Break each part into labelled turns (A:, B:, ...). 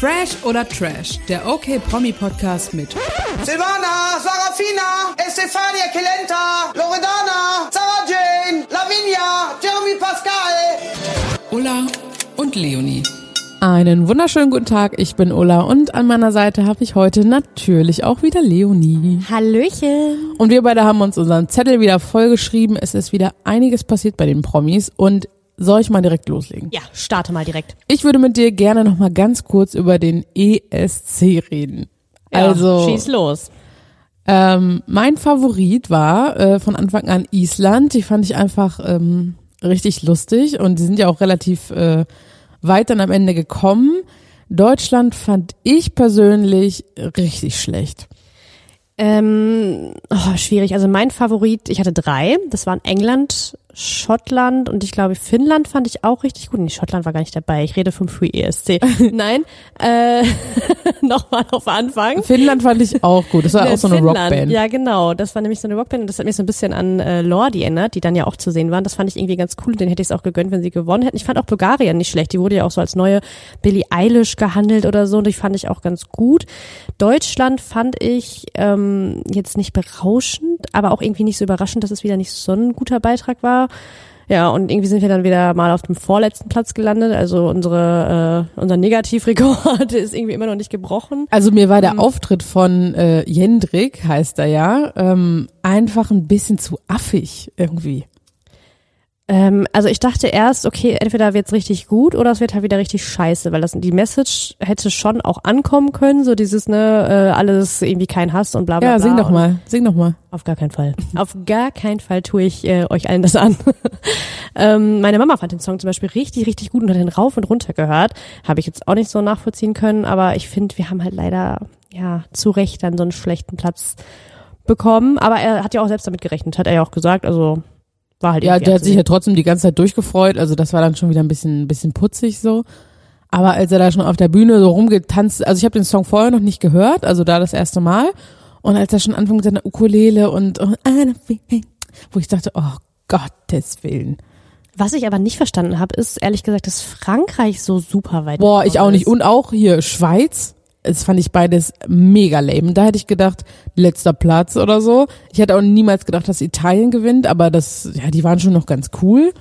A: Fresh oder Trash, der OK Promi Podcast mit
B: Silvana, Sarafina, Estefania Kelenta, Loredana, Sarah Jane, Lavinia, Jeremy Pascal.
A: Ulla und Leonie.
C: Einen wunderschönen guten Tag, ich bin Ulla und an meiner Seite habe ich heute natürlich auch wieder Leonie.
D: Hallöchen.
C: Und wir beide haben uns unseren Zettel wieder vollgeschrieben. Es ist wieder einiges passiert bei den Promis und soll ich mal direkt loslegen?
D: Ja, starte mal direkt.
C: Ich würde mit dir gerne noch mal ganz kurz über den ESC reden.
D: Ja,
C: also
D: schieß los.
C: ähm, mein Favorit war äh, von Anfang an Island. Die fand ich einfach ähm, richtig lustig und die sind ja auch relativ äh, weit dann am Ende gekommen. Deutschland fand ich persönlich richtig schlecht.
D: Ähm, oh, schwierig. Also mein Favorit, ich hatte drei. Das waren England, Schottland und ich glaube Finnland fand ich auch richtig gut. Nee, Schottland war gar nicht dabei. Ich rede vom Free ESC. Nein, äh, nochmal auf Anfang.
C: Finnland fand ich auch gut. Das war auch so eine
D: Finnland.
C: Rockband.
D: Ja, genau. Das war nämlich so eine Rockband und das hat mich so ein bisschen an äh, Lordi erinnert, die dann ja auch zu sehen waren. Das fand ich irgendwie ganz cool den hätte ich es auch gegönnt, wenn sie gewonnen hätten. Ich fand auch Bulgarien nicht schlecht. Die wurde ja auch so als neue Billie Eilish gehandelt oder so und die fand ich auch ganz gut. Deutschland fand ich ähm, jetzt nicht berauschend, aber auch irgendwie nicht so überraschend, dass es wieder nicht so ein guter Beitrag war. Ja, und irgendwie sind wir dann wieder mal auf dem vorletzten Platz gelandet. Also unsere, äh, unser Negativrekord ist irgendwie immer noch nicht gebrochen.
C: Also mir war der Auftritt von äh, Jendrik, heißt er ja, ähm, einfach ein bisschen zu affig irgendwie.
D: Ähm, also ich dachte erst, okay, entweder wird's richtig gut oder es wird halt wieder richtig scheiße, weil das die Message hätte schon auch ankommen können, so dieses ne äh, alles irgendwie kein Hass und bla bla
C: Ja,
D: bla.
C: sing doch mal, sing doch mal.
D: Auf gar keinen Fall. Auf gar keinen Fall tue ich äh, euch allen das an. ähm, meine Mama fand den Song zum Beispiel richtig, richtig gut und hat den rauf und runter gehört. Habe ich jetzt auch nicht so nachvollziehen können, aber ich finde, wir haben halt leider ja zu Recht dann so einen schlechten Platz bekommen. Aber er hat ja auch selbst damit gerechnet, hat er ja auch gesagt. Also war halt
C: Ja, der hat sich ja trotzdem die ganze Zeit durchgefreut, also das war dann schon wieder ein bisschen, ein bisschen putzig so. Aber als er da schon auf der Bühne so rumgetanzt, also ich habe den Song vorher noch nicht gehört, also da das erste Mal. Und als er schon anfing mit seiner Ukulele und, und wo ich dachte, oh Gottes Willen.
D: Was ich aber nicht verstanden habe, ist ehrlich gesagt, dass Frankreich so super weit
C: Boah, ich auch
D: gekommen
C: nicht.
D: ist.
C: Und auch hier Schweiz. Das fand ich beides mega lame. Da hätte ich gedacht, letzter Platz oder so. Ich hätte auch niemals gedacht, dass Italien gewinnt, aber das, ja, die waren schon noch ganz cool.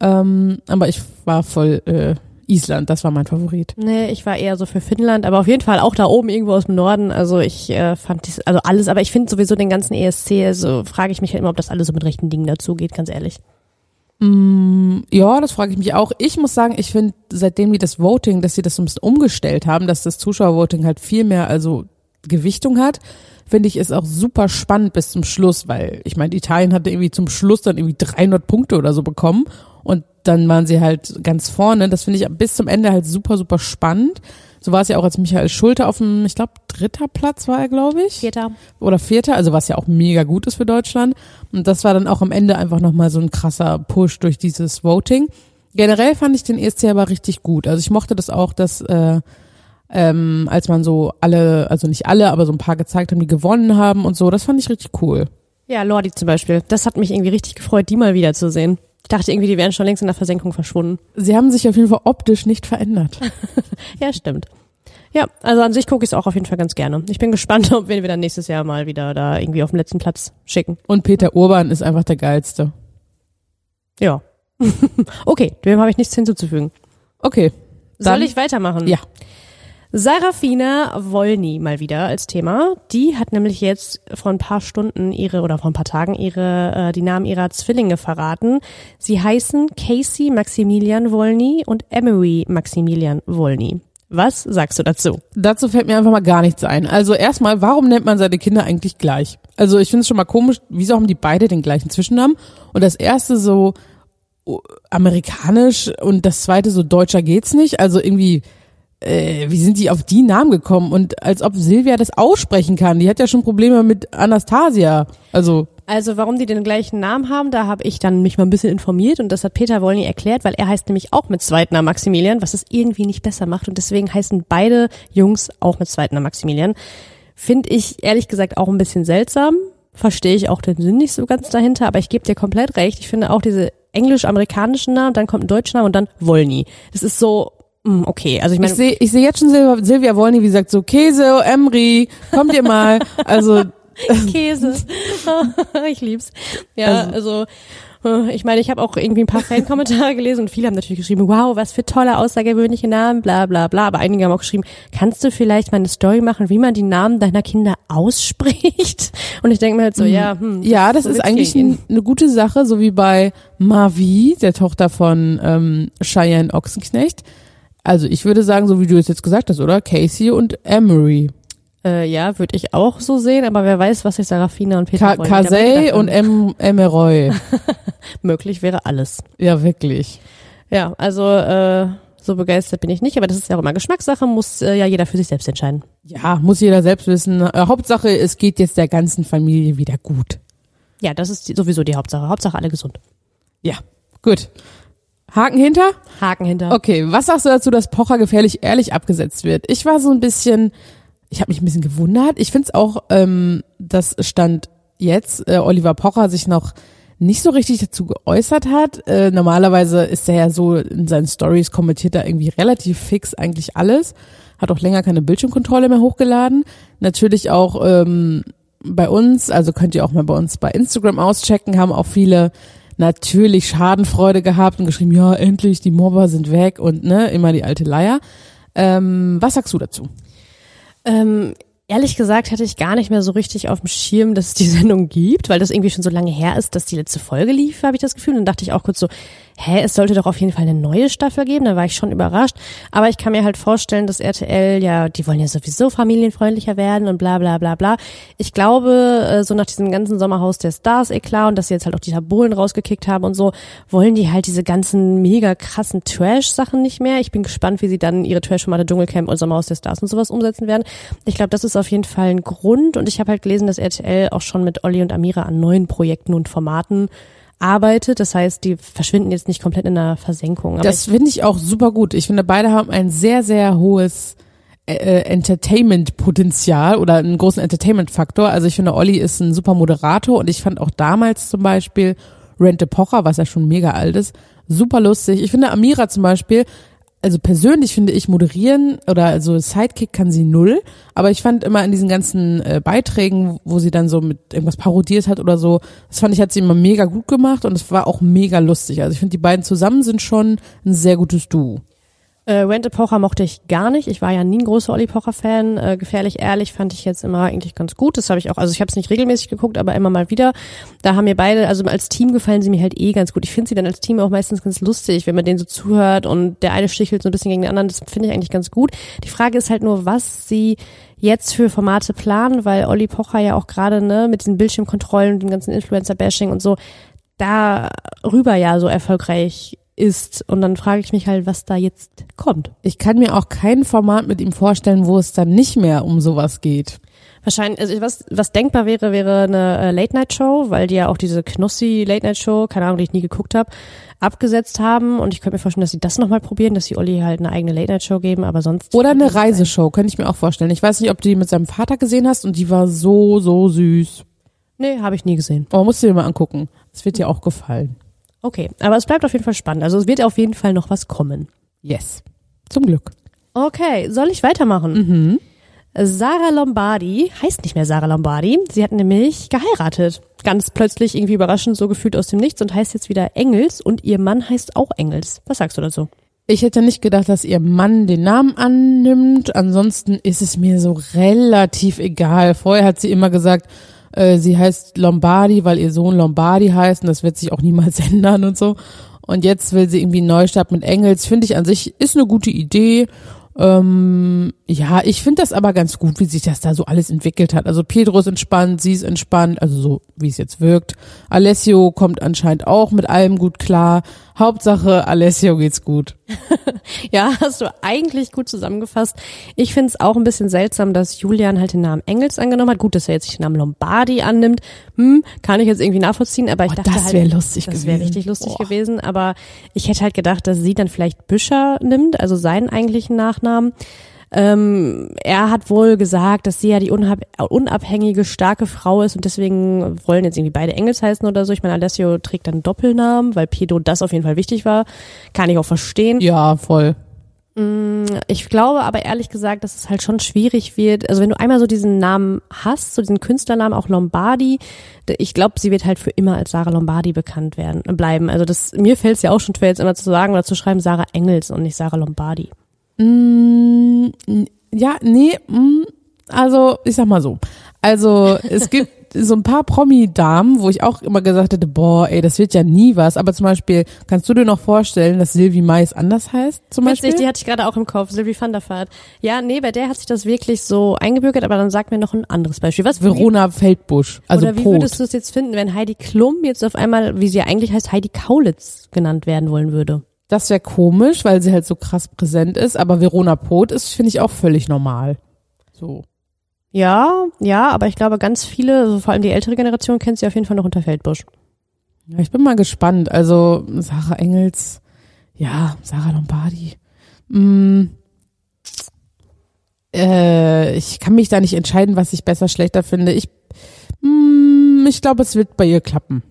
C: Ähm, aber ich war voll äh, Island, das war mein Favorit.
D: Nee, ich war eher so für Finnland, aber auf jeden Fall auch da oben irgendwo aus dem Norden. Also ich äh, fand dies, also alles, aber ich finde sowieso den ganzen ESC, also frage ich mich halt immer, ob das alles so mit rechten Dingen dazugeht, ganz ehrlich.
C: Ja, das frage ich mich auch. Ich muss sagen, ich finde, seitdem die das Voting, dass sie das so ein bisschen umgestellt haben, dass das Zuschauervoting halt viel mehr also Gewichtung hat, finde ich ist auch super spannend bis zum Schluss, weil ich meine, Italien hatte irgendwie zum Schluss dann irgendwie 300 Punkte oder so bekommen und dann waren sie halt ganz vorne. Das finde ich bis zum Ende halt super, super spannend. So war es ja auch, als Michael Schulte auf dem, ich glaube, dritter Platz war er, glaube ich
D: Vierter.
C: oder Vierter, also was ja auch mega gut ist für Deutschland. Und das war dann auch am Ende einfach nochmal so ein krasser Push durch dieses Voting. Generell fand ich den ESC aber richtig gut. Also ich mochte das auch, dass äh, ähm, als man so alle, also nicht alle, aber so ein paar gezeigt haben, die gewonnen haben und so, das fand ich richtig cool.
D: Ja, Lordi zum Beispiel. Das hat mich irgendwie richtig gefreut, die mal wiederzusehen. Ich dachte irgendwie, die wären schon längst in der Versenkung verschwunden.
C: Sie haben sich auf jeden Fall optisch nicht verändert.
D: Ja, stimmt. Ja, also an sich gucke ich es auch auf jeden Fall ganz gerne. Ich bin gespannt, ob wir dann nächstes Jahr mal wieder da irgendwie auf den letzten Platz schicken.
C: Und Peter Urban ist einfach der geilste.
D: Ja. okay, dem habe ich nichts hinzuzufügen.
C: Okay.
D: Soll ich weitermachen?
C: Ja.
D: Sarafina Wolny mal wieder als Thema. Die hat nämlich jetzt vor ein paar Stunden ihre oder vor ein paar Tagen ihre äh, die Namen ihrer Zwillinge verraten. Sie heißen Casey Maximilian Wolny und Emery Maximilian Wolny. Was sagst du dazu?
C: Dazu fällt mir einfach mal gar nichts ein. Also erstmal, warum nennt man seine Kinder eigentlich gleich? Also ich finde es schon mal komisch, wieso haben die beide den gleichen Zwischennamen? Und das erste so amerikanisch und das zweite so deutscher geht's nicht. Also irgendwie, äh, wie sind die auf die Namen gekommen? Und als ob Silvia das aussprechen kann. Die hat ja schon Probleme mit Anastasia. Also
D: Also warum die den gleichen Namen haben, da habe ich dann mich mal ein bisschen informiert und das hat Peter Wolny erklärt, weil er heißt nämlich auch mit Zweitnamen Maximilian, was es irgendwie nicht besser macht und deswegen heißen beide Jungs auch mit Zweitnamen Maximilian. Finde ich ehrlich gesagt auch ein bisschen seltsam. Verstehe ich auch den Sinn nicht so ganz dahinter, aber ich gebe dir komplett recht. Ich finde auch diese englisch-amerikanischen Namen, dann kommt ein deutscher Name und dann Wolny. Das ist so, okay. Also ich meine,
C: Ich sehe ich seh jetzt schon Silvia, Silvia Wolny, wie sagt so, Käse, Emri, kommt ihr mal. Also,
D: Käse. ich lieb's. Ja, also, äh, ich meine, ich habe auch irgendwie ein paar Fan-Kommentare gelesen und viele haben natürlich geschrieben, wow, was für tolle, außergewöhnliche Namen, bla bla bla. Aber einige haben auch geschrieben, kannst du vielleicht mal eine Story machen, wie man die Namen deiner Kinder ausspricht? Und ich denke mir halt so, ja, hm,
C: ja, das
D: so
C: ist eigentlich ein, eine gute Sache, so wie bei Mavi, der Tochter von ähm, Cheyenne Ochsenknecht. Also ich würde sagen, so wie du es jetzt gesagt hast, oder? Casey und Emery.
D: Äh, ja, würde ich auch so sehen, aber wer weiß, was sich Sarafina und
C: Ka
D: Peter wollen.
C: Kasey
D: gedacht
C: und em Emeroy.
D: möglich wäre alles.
C: Ja, wirklich.
D: Ja, also äh, so begeistert bin ich nicht, aber das ist ja auch immer Geschmackssache, muss äh, ja jeder für sich selbst entscheiden.
C: Ja, muss jeder selbst wissen. Äh, Hauptsache, es geht jetzt der ganzen Familie wieder gut.
D: Ja, das ist die, sowieso die Hauptsache. Hauptsache alle gesund.
C: Ja, gut. Haken hinter?
D: Haken hinter.
C: Okay, was sagst du dazu, dass Pocher gefährlich ehrlich abgesetzt wird? Ich war so ein bisschen, ich habe mich ein bisschen gewundert. Ich finde es auch, ähm, das stand jetzt, äh, Oliver Pocher sich noch nicht so richtig dazu geäußert hat. Äh, normalerweise ist er ja so in seinen Stories kommentiert er irgendwie relativ fix eigentlich alles. Hat auch länger keine Bildschirmkontrolle mehr hochgeladen. Natürlich auch ähm, bei uns, also könnt ihr auch mal bei uns bei Instagram auschecken, haben auch viele natürlich Schadenfreude gehabt und geschrieben, ja, endlich, die Mobber sind weg und ne, immer die alte Leier. Ähm, was sagst du dazu?
D: Ähm, ehrlich gesagt hatte ich gar nicht mehr so richtig auf dem Schirm, dass es die Sendung gibt, weil das irgendwie schon so lange her ist, dass die letzte Folge lief, habe ich das Gefühl. Und dann dachte ich auch kurz so, hä, es sollte doch auf jeden Fall eine neue Staffel geben. Da war ich schon überrascht. Aber ich kann mir halt vorstellen, dass RTL, ja, die wollen ja sowieso familienfreundlicher werden und bla bla bla bla. Ich glaube, äh, so nach diesem ganzen Sommerhaus der Stars, eh klar, und dass sie jetzt halt auch die Tabulen rausgekickt haben und so, wollen die halt diese ganzen mega krassen Trash-Sachen nicht mehr. Ich bin gespannt, wie sie dann ihre Trash-Formate Dschungelcamp und Sommerhaus der Stars und sowas umsetzen werden. Ich glaube, das ist auf jeden Fall ein Grund. Und ich habe halt gelesen, dass RTL auch schon mit Olli und Amira an neuen Projekten und Formaten arbeitet. Das heißt, die verschwinden jetzt nicht komplett in der Versenkung. Aber
C: Das finde ich auch super gut. Ich finde, beide haben ein sehr, sehr hohes äh, Entertainment-Potenzial oder einen großen Entertainment-Faktor. Also ich finde, Olli ist ein super Moderator und ich fand auch damals zum Beispiel Rente Pocher, was ja schon mega alt ist, super lustig. Ich finde Amira zum Beispiel, also persönlich finde ich moderieren oder also Sidekick kann sie null, aber ich fand immer in diesen ganzen äh, Beiträgen, wo sie dann so mit irgendwas parodiert hat oder so, das fand ich hat sie immer mega gut gemacht und es war auch mega lustig. Also ich finde die beiden zusammen sind schon ein sehr gutes Duo.
D: Äh, Rente Pocher mochte ich gar nicht. Ich war ja nie ein großer Olli Pocher-Fan. Äh, gefährlich ehrlich fand ich jetzt immer eigentlich ganz gut. Das habe ich auch, also ich habe es nicht regelmäßig geguckt, aber immer mal wieder. Da haben mir beide, also als Team gefallen sie mir halt eh ganz gut. Ich finde sie dann als Team auch meistens ganz lustig, wenn man denen so zuhört und der eine stichelt so ein bisschen gegen den anderen. Das finde ich eigentlich ganz gut. Die Frage ist halt nur, was sie jetzt für Formate planen, weil Olli Pocher ja auch gerade ne mit diesen Bildschirmkontrollen, dem ganzen Influencer-Bashing und so darüber ja so erfolgreich ist. Und dann frage ich mich halt, was da jetzt kommt.
C: Ich kann mir auch kein Format mit ihm vorstellen, wo es dann nicht mehr um sowas geht.
D: Wahrscheinlich, also was, was denkbar wäre, wäre eine äh, Late-Night-Show, weil die ja auch diese Knossi-Late-Night-Show, keine Ahnung, die ich nie geguckt habe, abgesetzt haben. Und ich könnte mir vorstellen, dass sie das nochmal probieren, dass sie Olli halt eine eigene Late-Night-Show geben, aber sonst.
C: Oder eine Reiseshow, könnte ich mir auch vorstellen. Ich weiß nicht, ob du die mit seinem Vater gesehen hast und die war so, so süß.
D: Nee, habe ich nie gesehen.
C: Aber musst du dir mal angucken. Es wird dir auch gefallen.
D: Okay, aber es bleibt auf jeden Fall spannend. Also es wird auf jeden Fall noch was kommen.
C: Yes. Zum Glück.
D: Okay, soll ich weitermachen?
C: Mhm.
D: Sarah Lombardi heißt nicht mehr Sarah Lombardi. Sie hat nämlich geheiratet. Ganz plötzlich irgendwie überraschend so gefühlt aus dem Nichts und heißt jetzt wieder Engels und ihr Mann heißt auch Engels. Was sagst du dazu?
C: Ich hätte nicht gedacht, dass ihr Mann den Namen annimmt. Ansonsten ist es mir so relativ egal. Vorher hat sie immer gesagt, äh, sie heißt Lombardi, weil ihr Sohn Lombardi heißt und das wird sich auch niemals ändern und so. Und jetzt will sie irgendwie einen Neustart mit Engels. Finde ich an sich ist eine gute Idee. Ähm, ja, ich finde das aber ganz gut, wie sich das da so alles entwickelt hat. Also Pedro ist entspannt, sie ist entspannt, also so wie es jetzt wirkt. Alessio kommt anscheinend auch mit allem gut klar. Hauptsache Alessio geht's gut.
D: Ja, hast du eigentlich gut zusammengefasst. Ich finde es auch ein bisschen seltsam, dass Julian halt den Namen Engels angenommen hat. Gut, dass er jetzt nicht den Namen Lombardi annimmt. Hm, kann ich jetzt irgendwie nachvollziehen, aber ich
C: Oh,
D: dachte
C: das
D: halt,
C: wär lustig
D: das wäre
C: gewesen.
D: richtig lustig
C: Boah.
D: gewesen. Aber ich hätte halt gedacht, dass sie dann vielleicht Büscher nimmt, also seinen eigentlichen Nachnamen. Ähm, er hat wohl gesagt, dass sie ja die unabhängige, starke Frau ist und deswegen wollen jetzt irgendwie beide Engels heißen oder so. Ich meine, Alessio trägt dann einen Doppelnamen, weil Pedro das auf jeden Fall wichtig war. Kann ich auch verstehen.
C: Ja, voll.
D: Ich glaube aber ehrlich gesagt, dass es halt schon schwierig wird. Also wenn du einmal so diesen Namen hast, so diesen Künstlernamen, auch Lombardi, ich glaube, sie wird halt für immer als Sarah Lombardi bekannt werden, äh, bleiben. Also das, mir fällt es ja auch schon schwer, jetzt immer zu sagen oder zu schreiben Sarah Engels und nicht Sarah Lombardi.
C: Mm, ja, nee, mm, also ich sag mal so. Also es gibt so ein paar Promi-Damen, wo ich auch immer gesagt hätte, boah, ey, das wird ja nie was. Aber zum Beispiel, kannst du dir noch vorstellen, dass Sylvie Mais anders heißt? Zum Beispiel?
D: Witzig, die hatte ich gerade auch im Kopf, Sylvie van der Vaart. Ja, nee, bei der hat sich das wirklich so eingebürgert, aber dann sag mir noch ein anderes Beispiel. Was
C: Verona Feldbusch, also
D: Oder wie
C: Pot.
D: würdest du es jetzt finden, wenn Heidi Klum jetzt auf einmal, wie sie ja eigentlich heißt, Heidi Kaulitz genannt werden wollen würde?
C: Das wäre komisch, weil sie halt so krass präsent ist. Aber Verona Pot ist, finde ich, auch völlig normal. So.
D: Ja, ja, aber ich glaube, ganz viele, also vor allem die ältere Generation, kennt sie auf jeden Fall noch unter Feldbusch.
C: Ja, ich bin mal gespannt. Also Sarah Engels, ja, Sarah Lombardi. Mm, äh, ich kann mich da nicht entscheiden, was ich besser, schlechter finde. Ich, mm, ich glaube, es wird bei ihr klappen.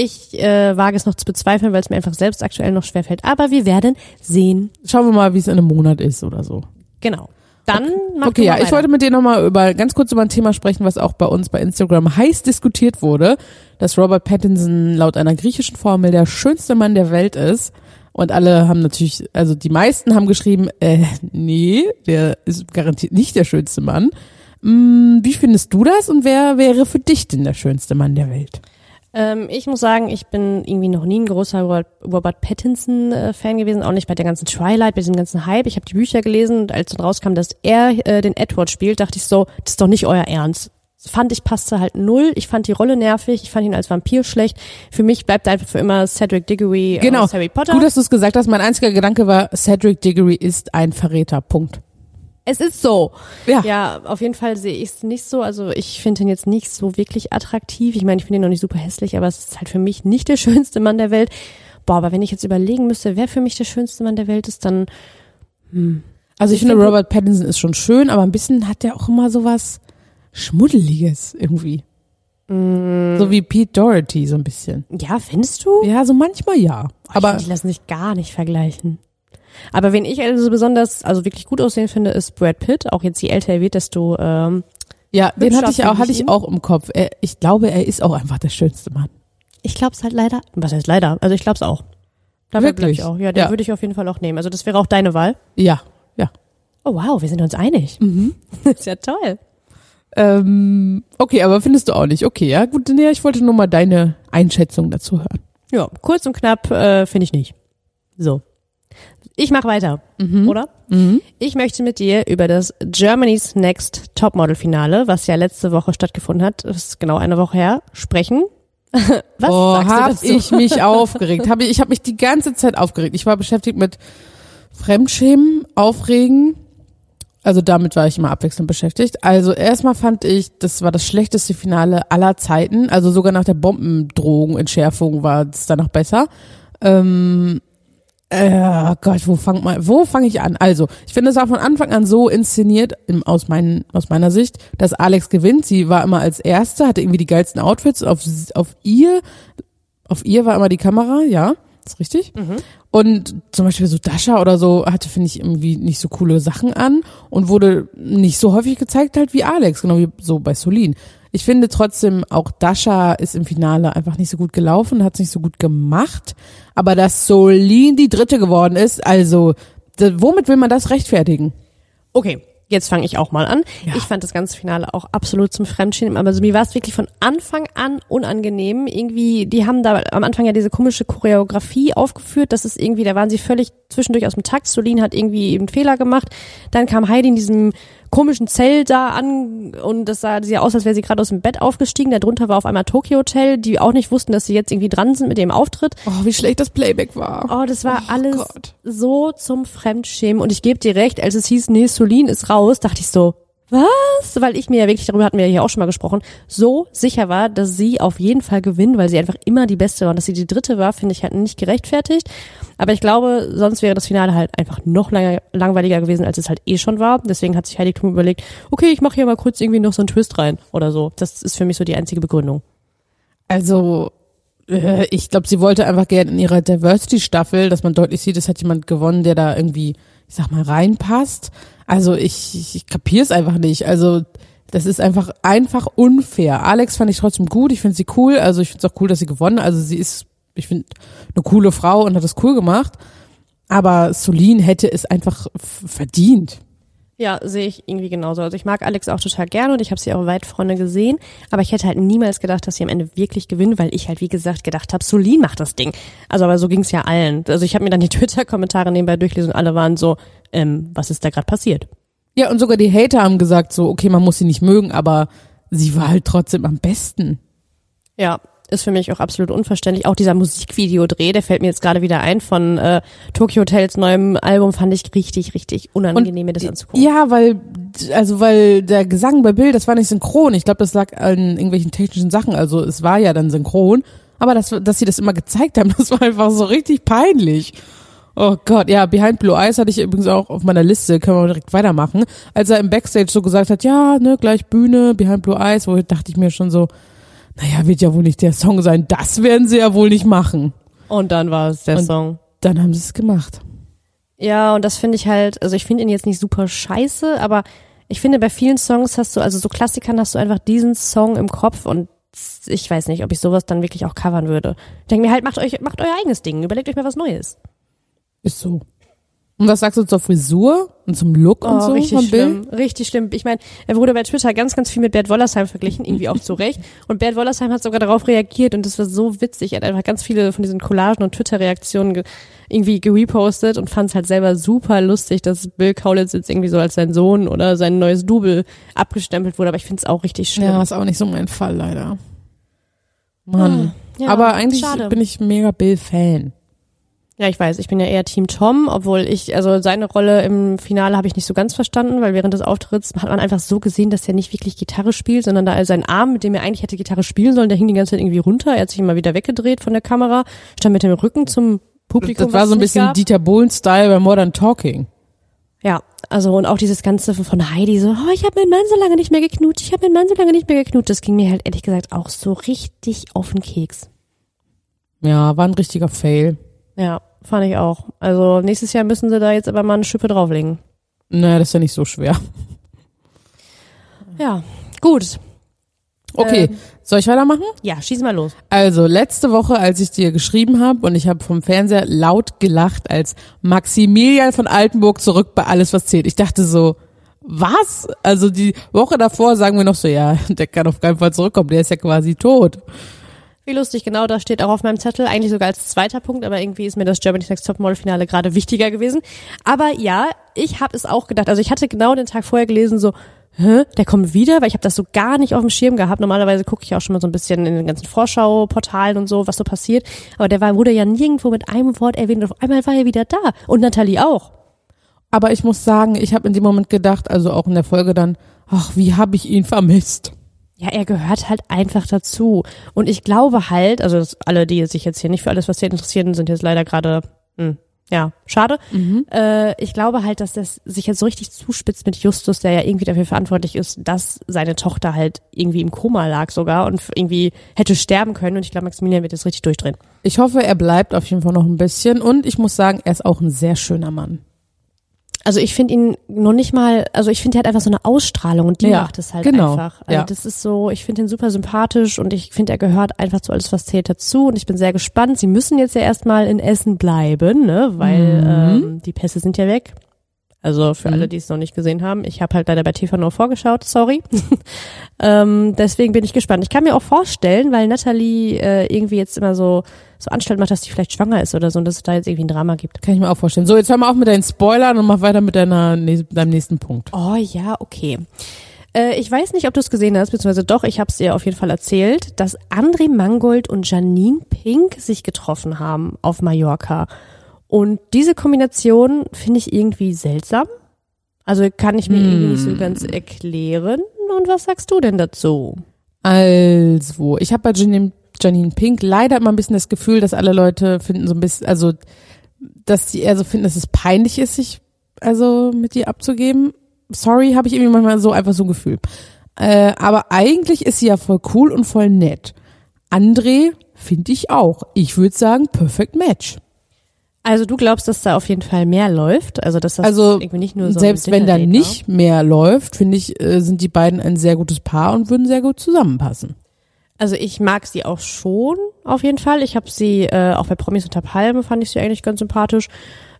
D: Ich äh, wage es noch zu bezweifeln, weil es mir einfach selbst aktuell noch schwerfällt. Aber wir werden sehen.
C: Schauen wir mal, wie es in einem Monat ist oder so.
D: Genau. Dann mach
C: Okay, ja,
D: mal
C: ich
D: weiter.
C: wollte mit dir nochmal über ganz kurz über ein Thema sprechen, was auch bei uns bei Instagram heiß diskutiert wurde, dass Robert Pattinson laut einer griechischen Formel der schönste Mann der Welt ist. Und alle haben natürlich, also die meisten haben geschrieben, äh, nee, der ist garantiert nicht der schönste Mann. Hm, wie findest du das und wer wäre für dich denn der schönste Mann der Welt?
D: Ähm, ich muss sagen, ich bin irgendwie noch nie ein großer Robert, Robert Pattinson-Fan gewesen, auch nicht bei der ganzen Twilight, bei diesem ganzen Hype. Ich habe die Bücher gelesen und als dann rauskam, dass er äh, den Edward spielt, dachte ich so, das ist doch nicht euer Ernst. Fand ich passte halt null. Ich fand die Rolle nervig. Ich fand ihn als Vampir schlecht. Für mich bleibt einfach für immer Cedric Diggory
C: Genau.
D: aus Harry Potter.
C: Gut, dass du es gesagt hast. Mein einziger Gedanke war, Cedric Diggory ist ein Verräter. Punkt.
D: Es ist so.
C: Ja.
D: Ja, auf jeden Fall sehe ich es nicht so. Also ich finde ihn jetzt nicht so wirklich attraktiv. Ich meine, ich finde ihn noch nicht super hässlich, aber es ist halt für mich nicht der schönste Mann der Welt. Boah, aber wenn ich jetzt überlegen müsste, wer für mich der schönste Mann der Welt ist, dann
C: Also ich,
D: Ich
C: finde,
D: finde-
C: Robert Pattinson ist schon schön, aber ein bisschen hat der auch immer sowas Schmuddeliges irgendwie. So wie Pete Doherty, so ein bisschen.
D: ja, findest du?
C: Ja, so manchmal ja.
D: Aber
C: Aber
D: ich lasse mich gar nicht vergleichen. Aber wen ich also besonders, also wirklich gut aussehen finde, ist Brad Pitt. Auch jetzt je älter er wird, desto ähm,
C: ja, den hatte ich auch, hatte ich
D: ihn.
C: auch im Kopf. Er, ich glaube, er ist auch einfach der schönste Mann.
D: ich glaube es halt leider. Was heißt leider? Also ich glaube es auch. Dabei bleib
C: Wirklich?
D: ich auch. Ja, den
C: Ja.
D: würde ich auf jeden Fall auch nehmen. Also das wäre auch deine Wahl.
C: Ja, ja.
D: Oh wow, wir sind uns einig.
C: Mhm.
D: Das ist ja toll.
C: Ähm, okay, aber findest du auch nicht? Okay, ja, gut, nee, ich wollte nur mal deine Einschätzung dazu hören.
D: Ja, kurz und knapp äh, finde ich nicht. So. Ich mache weiter, oder? Ich möchte mit dir über das Germany's Next Topmodel Finale, was ja letzte Woche stattgefunden hat, das ist genau eine Woche her, sprechen. Was
C: oh,
D: sagst du
C: hab
D: dazu?
C: ich mich aufgeregt. Hab ich ich habe mich die ganze Zeit aufgeregt. Ich war beschäftigt mit Fremdschämen, Aufregen. Also damit war ich immer abwechselnd beschäftigt. Also erstmal fand ich, das war das schlechteste Finale aller Zeiten. Also sogar nach der Bombendrohung, Entschärfung war es danach besser. Ähm, äh, Gott, wo fang mal, wo fange ich an? Also, ich finde es war von Anfang an so inszeniert, im, aus, meinen, aus meiner Sicht, dass Alex gewinnt. Sie war immer als Erste, hatte irgendwie die geilsten Outfits. Auf, auf ihr, auf ihr war immer die Kamera, ja, ist richtig. Und zum Beispiel so Dasha oder so hatte, finde ich, irgendwie nicht so coole Sachen an und wurde nicht so häufig gezeigt halt wie Alex, genau wie so bei Solin. Ich finde trotzdem, auch Dasha ist im Finale einfach nicht so gut gelaufen, hat es nicht so gut gemacht. Aber dass Solin die Dritte geworden ist, also womit will man das rechtfertigen?
D: Okay, jetzt fange ich auch mal an.
C: Ja.
D: Ich fand das ganze Finale auch absolut zum Fremdschämen, aber also mir war es wirklich von Anfang an unangenehm. Irgendwie, die haben da am Anfang ja diese komische Choreografie aufgeführt. Das ist irgendwie, da waren sie völlig zwischendurch aus dem Takt. Solin hat irgendwie einen Fehler gemacht. Dann kam Heidi in diesem komischen Zelt da an und das sah sehr aus, als wäre sie gerade aus dem Bett aufgestiegen. Darunter war auf einmal Tokyo Hotel, die auch nicht wussten, dass sie jetzt irgendwie dran sind mit dem Auftritt.
C: Oh, wie schlecht das Playback war.
D: Oh, das war
C: Oh
D: alles
C: Gott.
D: so zum Fremdschämen. Und ich gebe dir recht, als es hieß, nee, Solin ist raus, dachte ich so, was? Weil ich mir ja wirklich, darüber hatten wir ja hier auch schon mal gesprochen, so sicher war, dass sie auf jeden Fall gewinnen, weil sie einfach immer die Beste war. Und dass sie die Dritte war, finde ich halt nicht gerechtfertigt. Aber ich glaube, sonst wäre das Finale halt einfach noch langer, langweiliger gewesen, als es halt eh schon war. Deswegen hat sich Heidi Klum überlegt, okay, ich mache hier mal kurz irgendwie noch so einen Twist rein oder so. Das ist für mich so die einzige Begründung.
C: Also, äh, ich glaube, sie wollte einfach gerne in ihrer Diversity-Staffel, dass man deutlich sieht, es hat jemand gewonnen, der da irgendwie ich sag mal, reinpasst. Also ich, ich, ich kapier's einfach nicht. Also das ist einfach einfach unfair. Alex fand ich trotzdem gut. Ich finde sie cool. Also ich finde es auch cool, dass sie gewonnen. Also sie ist, ich finde, eine coole Frau und hat das cool gemacht. Aber Solin hätte es einfach verdient.
D: Ja, sehe ich irgendwie genauso. Also ich mag Alex auch total gerne und ich habe sie auch weit vorne gesehen, aber ich hätte halt niemals gedacht, dass sie am Ende wirklich gewinnen, weil ich halt wie gesagt gedacht habe, Solin macht das Ding. Also aber so ging's ja allen. Also ich habe mir dann die Twitter-Kommentare nebenbei durchlesen und alle waren so, ähm, was ist da gerade passiert?
C: Ja, und sogar die Hater haben gesagt so, okay, man muss sie nicht mögen, aber sie war halt trotzdem am besten.
D: Ja, ist für mich auch absolut unverständlich. Auch dieser Musikvideodreh, der fällt mir jetzt gerade wieder ein von äh, Tokyo Hotels neuem Album, fand ich richtig, richtig unangenehm, mir das anzugucken.
C: Ja, weil, also weil der Gesang bei Bill, das war nicht synchron. Ich glaube, das lag an irgendwelchen technischen Sachen. Also es war ja dann synchron. Aber das, dass sie das immer gezeigt haben, das war einfach so richtig peinlich. Oh Gott, ja, Behind Blue Eyes hatte ich übrigens auch auf meiner Liste, können wir direkt weitermachen. Als er im Backstage so gesagt hat, ja, ne, gleich Bühne, Behind Blue Eyes, wo dachte ich mir schon so, naja, wird ja wohl nicht der Song sein, das werden sie ja wohl nicht machen.
D: Und dann war es der
C: Und-
D: Song.
C: Dann haben sie es gemacht.
D: Ja, und das finde ich halt, also ich finde ihn jetzt nicht super scheiße, aber ich finde, bei vielen Songs hast du, also so Klassikern hast du einfach diesen Song im Kopf und ich weiß nicht, ob ich sowas dann wirklich auch covern würde. Ich denke mir halt, macht euch, macht euer eigenes Ding, überlegt euch mal was Neues.
C: Ist so. Und was sagst du zur Frisur und zum Look und so
D: Oh, richtig
C: von Bill?
D: schlimm, richtig schlimm. Ich meine, er wurde bei Twitter ganz, ganz viel mit Bert Wollersheim verglichen, irgendwie auch zu Recht. Und Bert Wollersheim hat sogar darauf reagiert und das war so witzig. Er hat einfach ganz viele von diesen Collagen und Twitter-Reaktionen ge irgendwie gerepostet und fand es halt selber super lustig, dass Bill Kaulitz jetzt irgendwie so als sein Sohn oder sein neues Double abgestempelt wurde. Aber ich finde es auch richtig schlimm.
C: Ja, ist auch nicht so mein Fall leider. Mann.
D: Ja,
C: Aber eigentlich
D: schade.
C: bin ich mega Bill-Fan.
D: Ja, ich weiß, ich bin ja eher Team Tom, obwohl ich, also seine Rolle im Finale habe ich nicht so ganz verstanden, weil während des Auftritts hat man einfach so gesehen, dass er nicht wirklich Gitarre spielt, sondern da sein Arm, mit dem er eigentlich hätte Gitarre spielen sollen, der hing die ganze Zeit irgendwie runter. Er hat sich immer wieder weggedreht von der Kamera, stand mit dem Rücken zum Publikum.
C: Das war
D: was
C: so ein bisschen
D: gab.
C: Dieter Bohlen-Style bei Modern Talking.
D: Ja, also und auch dieses Ganze von Heidi so, oh, ich habe meinen Mann so lange nicht mehr geknutscht, ich habe meinen Mann so lange nicht mehr geknutscht. Das ging mir halt ehrlich gesagt auch so richtig auf den Keks.
C: Ja, war ein richtiger Fail.
D: Ja, fand ich auch. Also nächstes Jahr müssen sie da jetzt aber mal eine Schippe drauflegen.
C: Naja, das ist ja nicht so schwer.
D: Ja, gut.
C: Okay,
D: Ähm.
C: soll ich weitermachen?
D: Ja, schieß mal los.
C: Also, letzte Woche, als ich dir geschrieben habe und ich habe vom Fernseher laut gelacht, als Maximilian von Altenburg zurück bei Alles, was zählt. Ich dachte so, was? Also die Woche davor sagen wir noch so, ja, der kann auf keinen Fall zurückkommen, der ist ja quasi tot.
D: Wie lustig, genau, das steht auch auf meinem Zettel, eigentlich sogar als zweiter Punkt, aber irgendwie ist mir das Germany's Next Topmodel Finale gerade wichtiger gewesen. Aber ja, ich habe es auch gedacht, also ich hatte genau den Tag vorher gelesen, so, hä, der kommt wieder, weil ich habe das so gar nicht auf dem Schirm gehabt. Normalerweise gucke ich auch schon mal so ein bisschen in den ganzen Vorschau-Portalen und so, was so passiert. Aber der war, wurde ja nirgendwo mit einem Wort erwähnt und auf einmal war er wieder da. Und Nathalie auch.
C: Aber ich muss sagen, ich habe in dem Moment gedacht, also auch in der Folge dann, ach, wie habe ich ihn vermisst?
D: Ja, er gehört halt einfach dazu. Und ich glaube halt, also das, alle, die sich jetzt hier nicht für alles, was hier interessieren, sind jetzt leider gerade, hm, ja, schade. Äh, ich glaube halt, dass das sich jetzt so richtig zuspitzt mit Justus, der ja irgendwie dafür verantwortlich ist, dass seine Tochter halt irgendwie im Koma lag sogar und irgendwie hätte sterben können. Und ich glaube, Maximilian wird jetzt richtig durchdrehen.
C: Ich hoffe, er bleibt auf jeden Fall noch ein bisschen und ich muss sagen, er ist auch ein sehr schöner Mann.
D: Also ich finde ihn noch nicht mal, also ich finde, er hat einfach so eine Ausstrahlung und die
C: Ja,
D: macht es halt
C: genau,
D: einfach. Also
C: ja.
D: das ist so, ich finde ihn super sympathisch und ich finde, er gehört einfach zu alles, was zählt dazu und ich bin sehr gespannt. Sie müssen jetzt ja erstmal in Essen bleiben, ne, weil
C: Mhm.
D: ähm, die Pässe sind ja weg. Also für alle, die es noch nicht gesehen haben, ich habe halt leider bei TV nur vorgeschaut, sorry. ähm, deswegen bin ich gespannt. Ich kann mir auch vorstellen, weil Natalie äh, irgendwie jetzt immer so so Anstalt macht, dass die vielleicht schwanger ist oder so und dass es da jetzt irgendwie ein Drama gibt.
C: Kann ich mir auch vorstellen. So, jetzt hör mal auf mit deinen Spoilern und mach weiter mit deiner, deinem nächsten Punkt.
D: Oh ja, okay. Äh, ich weiß nicht, ob du es gesehen hast, beziehungsweise doch, ich habe es dir auf jeden Fall erzählt, dass André Mangold und Janine Pink sich getroffen haben auf Mallorca. Und diese Kombination finde ich irgendwie seltsam. Also kann ich mir irgendwie nicht so ganz erklären. Und was sagst du denn dazu?
C: Also, ich habe bei Janine, Janine Pink leider immer ein bisschen das Gefühl, dass alle Leute finden so ein bisschen, also, dass sie eher so finden, dass es peinlich ist, sich also mit ihr abzugeben. Sorry, habe ich irgendwie manchmal so einfach so ein Gefühl. Äh, aber eigentlich ist sie ja voll cool und voll nett. André finde ich auch. Ich würde sagen, perfect match.
D: Also du glaubst, dass da auf jeden Fall mehr läuft? Also dass das
C: Also
D: irgendwie nicht nur so ein
C: selbst wenn da nicht mehr läuft, finde ich, äh, sind die beiden ein sehr gutes Paar und würden sehr gut zusammenpassen.
D: Also ich mag sie auch schon, auf jeden Fall. Ich habe sie äh, auch bei Promis unter Palme fand ich sie eigentlich ganz sympathisch.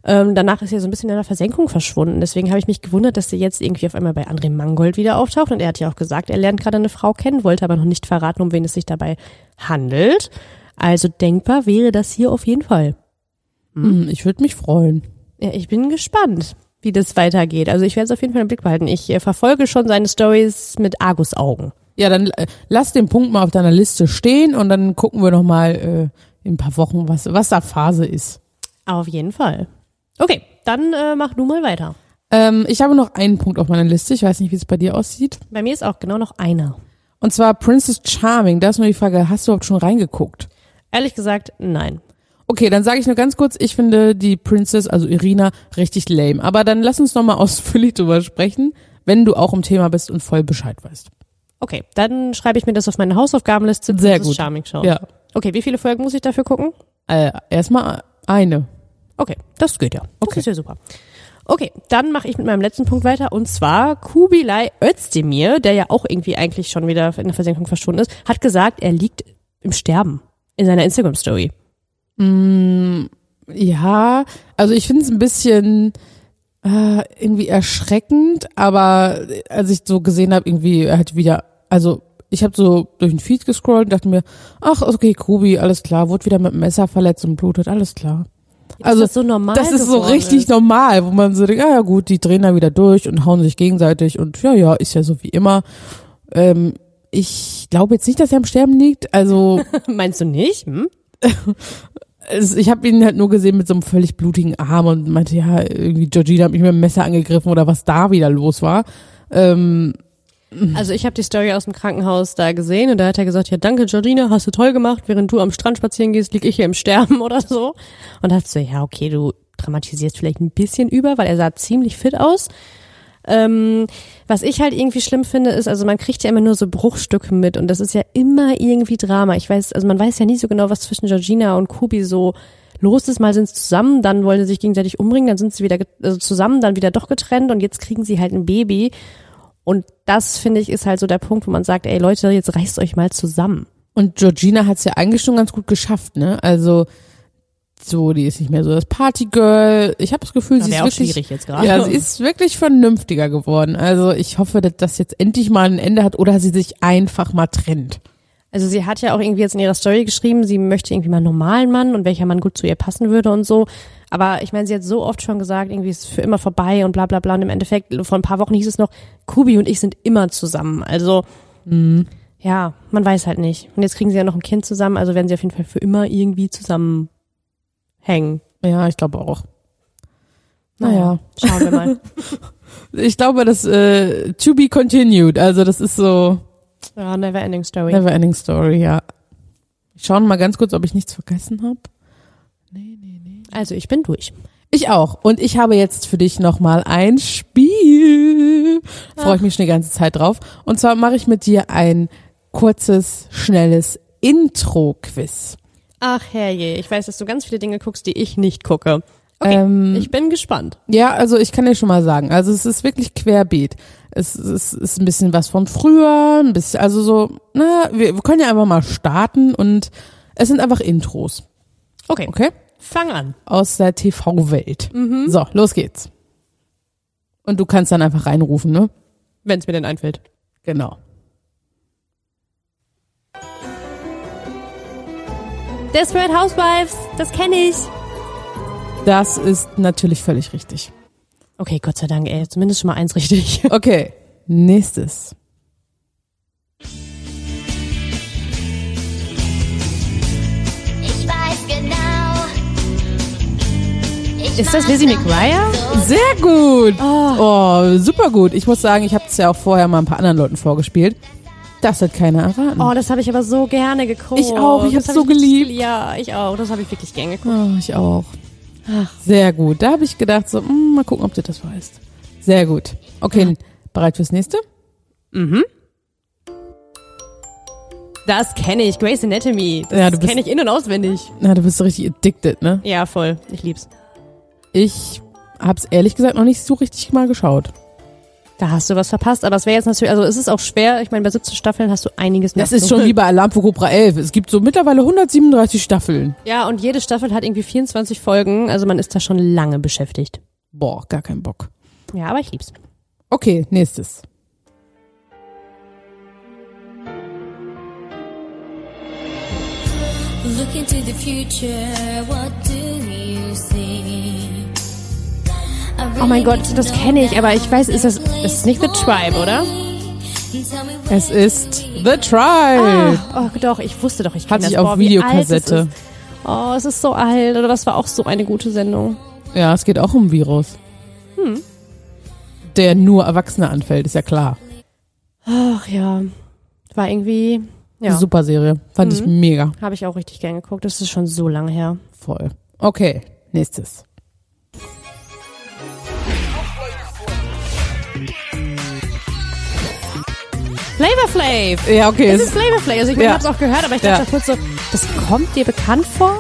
D: Ähm, danach ist sie so ein bisschen in der Versenkung verschwunden. Deswegen habe ich mich gewundert, dass sie jetzt irgendwie auf einmal bei André Mangold wieder auftaucht. Und er hat ja auch gesagt, er lernt gerade eine Frau kennen, wollte aber noch nicht verraten, um wen es sich dabei handelt. Also denkbar wäre das hier auf jeden Fall.
C: Hm, Ich würde mich freuen.
D: Ja, ich bin gespannt, wie das weitergeht. Also ich werde es auf jeden Fall im Blick behalten. Ich äh, verfolge schon seine Stories mit Argusaugen.
C: Ja, dann äh, lass den Punkt mal auf deiner Liste stehen und dann gucken wir noch mal äh, in ein paar Wochen, was, was da Phase ist.
D: Auf jeden Fall. Okay, dann äh, mach du mal weiter.
C: Ähm, ich habe noch einen Punkt auf meiner Liste. Ich weiß nicht, wie es bei dir aussieht.
D: Bei mir ist auch genau noch einer.
C: Und zwar Princess Charming. Da ist nur die Frage, hast du überhaupt schon reingeguckt?
D: Ehrlich gesagt, nein.
C: Okay, dann sage ich nur ganz kurz, ich finde die Princess, also Irina, richtig lame. Aber dann lass uns noch mal ausführlich drüber sprechen, wenn du auch im Thema bist und voll Bescheid weißt.
D: Okay, dann schreibe ich mir das auf meine Hausaufgabenliste.
C: Sehr gut.
D: Charming schauen.
C: Ja.
D: Okay, wie viele Folgen muss ich dafür gucken?
C: Äh, erstmal eine.
D: Okay, das geht ja. Das
C: Okay.
D: ist ja super. Okay, dann mache ich mit meinem letzten Punkt weiter und zwar Kubilai Özdemir, der ja auch irgendwie eigentlich schon wieder in der Versenkung verschwunden ist, hat gesagt, er liegt im Sterben in seiner Instagram Story.
C: Ja, also ich finde es ein bisschen äh, irgendwie erschreckend, aber als ich so gesehen habe, irgendwie er hat wieder, also ich habe so durch den Feed gescrollt und dachte mir, ach okay, Kubi, alles klar, wurde wieder mit dem Messer verletzt und blutet, alles klar. Also
D: das so normal
C: das ist so richtig
D: ist.
C: normal, wo man so denkt, ah ja gut, die drehen da wieder durch und hauen sich gegenseitig und ja, ja, ist ja so wie immer. Ähm, ich glaube jetzt nicht, dass er am Sterben liegt. Also
D: Meinst du nicht? Hm?
C: es, ich habe ihn halt nur gesehen mit so einem völlig blutigen Arm und meinte, ja, irgendwie Georgina hat mich mit dem Messer angegriffen oder was da wieder los war. Ähm,
D: Also ich habe die Story aus dem Krankenhaus da gesehen und da hat er gesagt, ja danke Georgina, hast du toll gemacht, während du am Strand spazieren gehst, lieg ich hier im Sterben oder so. Und da dachte so, ja okay, du dramatisierst vielleicht ein bisschen über, weil er sah ziemlich fit aus. Ähm, was ich halt irgendwie schlimm finde, ist, also man kriegt ja immer nur so Bruchstücke mit und das ist ja immer irgendwie Drama. Ich weiß, also man weiß ja nie so genau, was zwischen Georgina und Kubi so los ist. Mal sind sie zusammen, dann wollen sie sich gegenseitig umbringen, dann sind sie wieder also zusammen, dann wieder doch getrennt und jetzt kriegen sie halt ein Baby. Und das, finde ich, ist halt so der Punkt, wo man sagt, ey Leute, jetzt reißt euch mal zusammen.
C: und Georgina hat es ja eigentlich schon ganz gut geschafft, ne? Also so, die ist nicht mehr so das Partygirl. Ich habe das Gefühl, sie ist wirklich
D: schwierig jetzt gerade.
C: Ja, sie ist wirklich vernünftiger geworden. Also ich hoffe, dass das jetzt endlich mal ein Ende hat oder sie sich einfach mal trennt.
D: Also sie hat ja auch irgendwie jetzt in ihrer Story geschrieben, sie möchte irgendwie mal einen normalen Mann und welcher Mann gut zu ihr passen würde und so. Aber ich meine, sie hat so oft schon gesagt, irgendwie ist es für immer vorbei und bla bla bla. Und im Endeffekt, vor ein paar Wochen hieß es noch, Kubi und ich sind immer zusammen. Also ja, man weiß halt nicht. Und jetzt kriegen sie ja noch ein Kind zusammen, also werden sie auf jeden Fall für immer irgendwie zusammenhängen.
C: Ja, ich glaube auch. Naja,
D: Schauen wir mal.
C: ich glaube, das äh, to be continued. Also das ist so
D: ja, never ending story.
C: never ending story, ja. Ich schaue mal ganz kurz, ob ich nichts vergessen habe.
D: Also ich bin durch.
C: Ich auch. Und ich habe jetzt für dich nochmal ein Spiel. Freue ich mich schon die ganze Zeit drauf. Und zwar mache ich mit dir ein kurzes, schnelles Intro-Quiz.
D: Ach herrje, ich weiß, dass du ganz viele Dinge guckst, die ich nicht gucke. Okay,
C: Ähm,
D: ich bin gespannt.
C: Ja, also ich kann dir schon mal sagen, also es ist wirklich querbeet. Es, es ist ein bisschen was von früher, ein bisschen, also so, na, wir, wir können ja einfach mal starten und es sind einfach Intros,
D: Okay,
C: okay?
D: fang an.
C: Aus der TV-Welt. So, los geht's. Und du kannst dann einfach reinrufen, ne?
D: Wenn es mir denn einfällt.
C: Genau.
D: Desperate Housewives, das kenne ich.
C: Das ist natürlich völlig richtig.
D: Okay, Gott sei Dank, ey, zumindest schon mal eins richtig.
C: Okay, nächstes.
E: Ich weiß genau. Ich
D: Ist das Lizzie McGuire?
C: Sehr gut. Oh, super gut. Ich muss sagen, ich habe es ja auch vorher mal ein paar anderen Leuten vorgespielt. Das hat keiner erraten.
D: Oh, das habe ich aber so gerne geguckt.
C: Ich auch, ich
D: Das
C: hab's
D: hab
C: so
D: wirklich-
C: geliebt.
D: Ja, ich auch, das habe ich wirklich gern geguckt.
C: Oh, ich auch. Sehr gut. Da habe ich gedacht, so, mm, mal gucken, ob du das weißt. Sehr gut. Okay, bereit fürs nächste?
D: Mhm. Das kenne ich, Grey's Anatomy. Das
C: Ja,
D: kenne ich in- und auswendig.
C: Na, du bist so richtig addicted, ne?
D: Ja, voll. Ich lieb's.
C: Ich hab's ehrlich gesagt noch nicht so richtig mal geschaut.
D: Da hast du was verpasst, aber es wäre jetzt natürlich, also es ist auch schwer. Ich meine, bei 17 Staffeln hast du einiges
C: Das ist schon wie bei Alarm für Cobra 11. Es gibt so mittlerweile 137 Staffeln.
D: Ja, und jede Staffel hat irgendwie 24 Folgen, also man ist da schon lange beschäftigt.
C: Boah, gar kein Bock.
D: Ja, aber ich lieb's.
C: Okay, nächstes.
E: Look into the future, what do you see?
D: Oh mein Gott, das kenne ich, aber ich weiß, ist das ist nicht The Tribe, oder?
C: Es ist The Tribe.
D: Oh doch, ich wusste doch, ich kenne
C: Hatte
D: das.
C: ich auf
D: Boah,
C: Videokassette.
D: Oh, es ist so alt, oder das war auch so eine gute Sendung.
C: Ja, es geht auch um Virus.
D: Hm.
C: Der nur Erwachsene anfällt, ist ja klar.
D: Ach ja, war irgendwie, ja,
C: Super Serie. Fand ich mega.
D: habe ich auch richtig gern geguckt. Das ist schon so lange her.
C: Voll. Okay, nächstes.
D: Flavor Flav.
C: Ja, okay.
D: Es ist Flavor Flav. Also ich meine,
C: Ja.
D: ich hab's auch gehört, aber ich dachte
C: Ja.
D: kurz so, das kommt dir bekannt vor?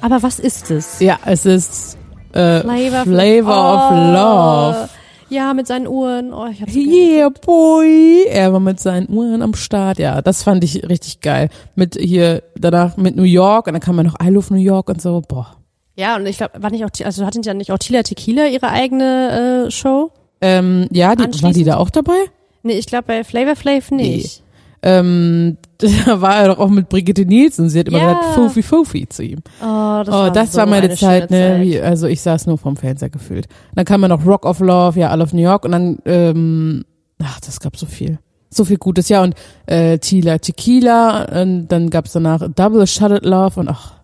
D: Aber was ist es?
C: ja, es ist äh,
D: Flavor,
C: Flavor of
D: Oh,
C: Love.
D: Ja, mit seinen Uhren. Oh, ich hab's so
C: Yeah, boy. Er war mit seinen Uhren am Start. Ja, das fand ich richtig geil. Mit hier, danach mit New York und dann kam ja noch I Love New York und so. Boah.
D: Ja, und ich glaube, war nicht auch, also hatten ja nicht auch Tila Tequila ihre eigene äh, Show?
C: Ähm, ja, die, war die da auch dabei?
D: Nee, ich glaube bei Flavor Flav nicht.
C: Ähm, da war er doch auch mit Brigitte Nielsen. Sie hat immer
D: Ja.
C: gesagt, Fofi, Fofi zu ihm.
D: Oh, das
C: oh,
D: war,
C: das
D: so
C: war meine
D: eine
C: Zeit, ne?
D: Zeit.
C: Wie, also ich saß nur vorm Fernseher gefühlt. Dann kam ja noch Rock of Love, ja, All of New York und dann, ähm, ach, das gab so viel. So viel Gutes, ja, und äh, Tila Tequila, und dann gab's danach Double Shuttered Love und ach,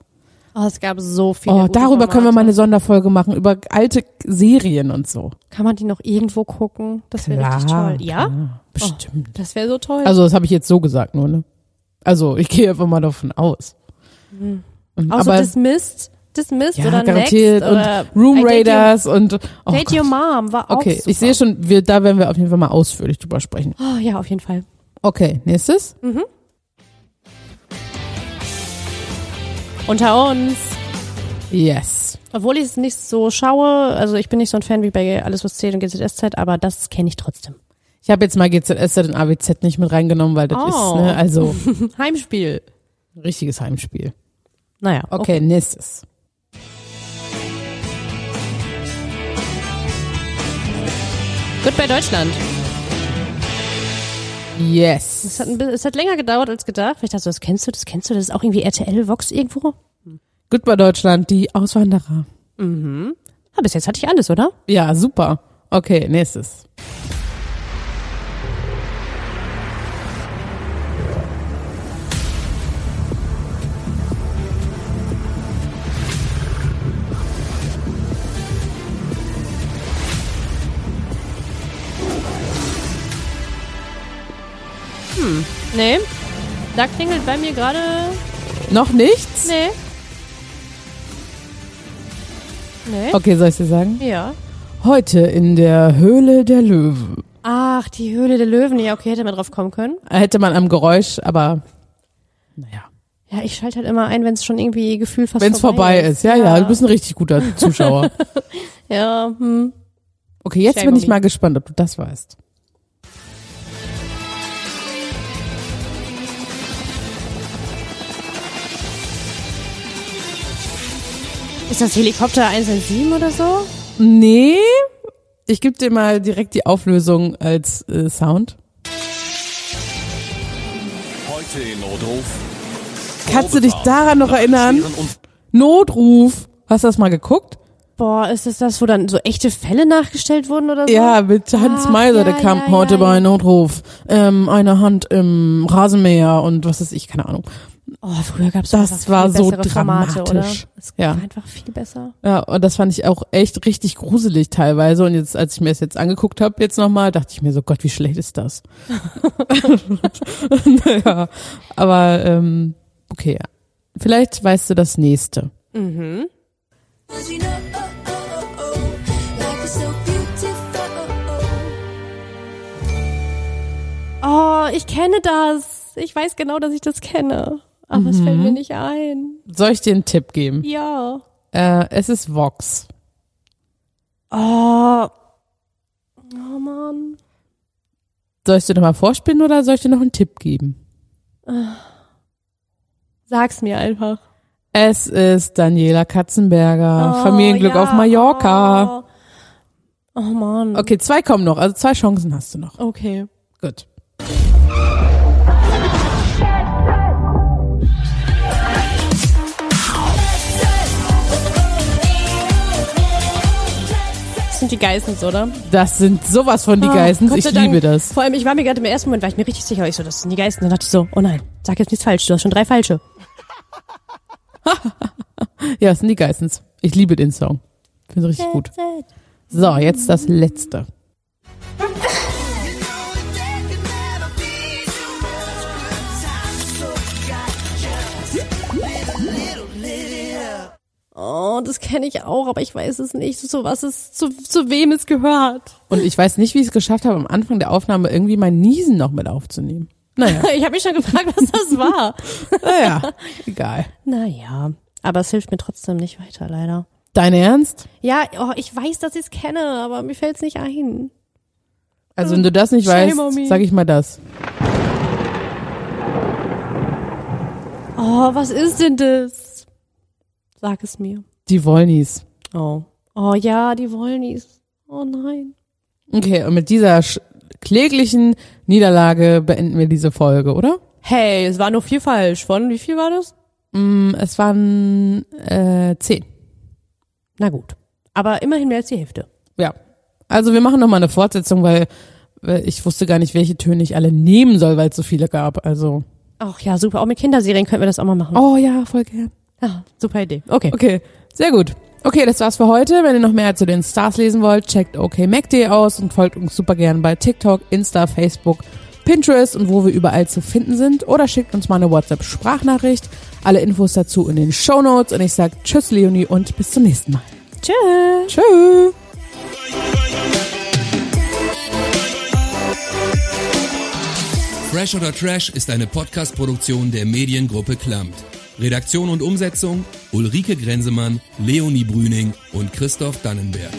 D: Oh, es gab so viele.
C: oh, darüber können wir mal
D: Formate.
C: eine Sonderfolge machen, über alte Serien und so.
D: Kann man die noch irgendwo gucken? Das wäre richtig toll. Ja?
C: klar, bestimmt.
D: Das wäre so toll.
C: Also das habe ich jetzt so gesagt nur, ne? Also ich gehe einfach mal davon aus. Mhm.
D: Außer
C: Aber
D: Dismissed, Dismissed
C: ja,
D: oder
C: garantiert
D: Next oder
C: und Room
D: Date Your-
C: Raiders und oh
D: Date
C: Gott.
D: Your Mom war auch
C: Okay,
D: super.
C: ich sehe schon, wir, da werden wir auf jeden Fall mal ausführlich drüber sprechen.
D: Oh, ja, auf jeden Fall.
C: Okay, nächstes.
D: Unter uns.
C: Yes.
D: Obwohl ich es nicht so schaue, also ich bin nicht so ein Fan wie bei Alles was zählt und GZSZ, aber das kenne ich trotzdem.
C: Ich habe jetzt mal GZS und AWZ nicht mit reingenommen, weil das
D: Oh.
C: ist, ne, also
D: Heimspiel.
C: richtiges Heimspiel.
D: Naja,
C: Okay, nächstes.
D: Goodbye Deutschland.
C: Yes.
D: Es hat, ein, es hat länger gedauert als gedacht. Vielleicht hast du das, kennst du das, kennst du das? Ist auch irgendwie RTL Vox irgendwo?
C: Goodbye Deutschland, die Auswanderer.
D: Ah, bis jetzt hatte ich alles, oder?
C: Ja, super. Okay, nächstes.
D: Nee. Da klingelt bei mir gerade.
C: Noch nichts?
D: Nee. Nee.
C: Okay, soll ich dir sagen?
D: Ja.
C: Heute in der Höhle der Löwen.
D: Ach, die Höhle der Löwen. Ja, okay, hätte man drauf kommen können.
C: Hätte man am Geräusch, aber naja.
D: Ja, ich schalte halt immer ein, wenn es schon irgendwie Gefühl fast
C: Wenn es vorbei ist. Ja, ja, du bist ein richtig guter Zuschauer.
D: Ja, hm.
C: Okay, jetzt bin ich mal gespannt, ob du das weißt.
D: Ist das Helikopter 117 oder so?
C: Nee, ich gebe dir mal direkt die Auflösung als äh, Sound.
F: Heute in Notruf.
C: Kannst du dich daran noch erinnern? Notruf. Hast du das mal geguckt?
D: Boah, ist das das, wo dann so echte Fälle nachgestellt wurden oder so?
C: Ja, mit Hans
D: Ah,
C: Meiser,
D: ja,
C: der kam
D: ja,
C: heute
D: ja,
C: bei. Notruf. Ähm, eine Hand im Rasenmäher und was ist ich, keine Ahnung.
D: Oh, früher gab's
C: Das
D: einfach
C: war so
D: bessere Formate, oder?
C: dramatisch.
D: Es
C: Ja.
D: war einfach viel besser.
C: Ja, und das fand ich auch echt richtig gruselig teilweise. Und jetzt, als ich mir das jetzt angeguckt habe, jetzt nochmal, dachte ich mir so, Gott, wie schlecht ist das? naja, aber ähm, okay. Vielleicht weißt du das nächste.
D: Oh, ich kenne das. Ich weiß genau, dass ich das kenne. Aber es fällt mir nicht ein.
C: Soll ich dir einen Tipp geben?
D: Ja.
C: Äh, es ist Vox.
D: Oh. Oh Mann.
C: Soll ich dir nochmal vorspielen oder soll ich dir noch einen Tipp geben?
D: Sag's mir einfach.
C: Es ist Daniela Katzenberger.
D: Oh,
C: Familienglück
D: ja.
C: auf Mallorca.
D: Oh. oh Mann.
C: Okay, zwei kommen noch. Also zwei Chancen hast du noch.
D: Okay.
C: Gut.
D: Sind die Geissens, oder?
C: Das sind sowas von die Geissens.
D: Gott
C: Ich
D: Dank.
C: liebe das.
D: Vor allem, ich war mir gerade im ersten Moment, war ich mir richtig sicher, ich so, das sind die Geissens. Dann dachte ich so, oh nein, sag jetzt nichts falsch, du hast schon drei falsche.
C: Ja, das sind die Geissens. Ich liebe den Song. Finde richtig gut. So, jetzt das letzte.
D: Oh, das kenne ich auch, aber ich weiß es nicht, so was es, zu, zu wem es gehört.
C: Und ich weiß nicht, wie ich es geschafft habe, am Anfang der Aufnahme irgendwie mein Niesen noch mit aufzunehmen. Naja,
D: Ich habe mich schon gefragt, was das war.
C: naja, egal.
D: naja, aber es hilft mir trotzdem nicht weiter, leider.
C: Dein Ernst?
D: Ja, oh, ich weiß, dass ich es kenne, aber mir fällt es nicht ein.
C: Also wenn du das nicht
D: Shame
C: weißt, sag ich mal das.
D: Oh, was ist denn das? Sag es mir.
C: Die Wollnies.
D: Oh. Oh ja, die Wollnies. Oh nein.
C: Okay, und mit dieser kläglichen Niederlage beenden wir diese Folge, oder?
D: Hey, es war nur vier falsch. Von wie viel war das?
C: Mm, Es waren äh, zehn.
D: Na gut. Aber immerhin mehr als die Hälfte.
C: Ja. Also wir machen nochmal eine Fortsetzung, weil äh, ich wusste gar nicht, welche Töne ich alle nehmen soll, weil es so viele gab. Also.
D: Ach ja, super. Auch mit Kinderserien könnten wir das auch mal machen.
C: Oh ja, voll gern.
D: Ah, super Idee. Okay.
C: Okay, sehr gut. Okay, das war's für heute. Wenn ihr noch mehr zu den Stars lesen wollt, checkt okmac.de aus und folgt uns super gern bei TikTok, Insta, Facebook, Pinterest und wo wir überall zu finden sind. Oder schickt uns mal eine WhatsApp-Sprachnachricht. Alle Infos dazu in den Show Notes. Und ich sag Tschüss, Leonie, und bis zum nächsten Mal.
D: Tschüss.
C: Tschüss.
G: Fresh oder Trash ist eine Podcast-Produktion der Mediengruppe Klammt. Redaktion und Umsetzung Ulrike Grenzemann, Leonie Brüning und Christoph Dannenberg.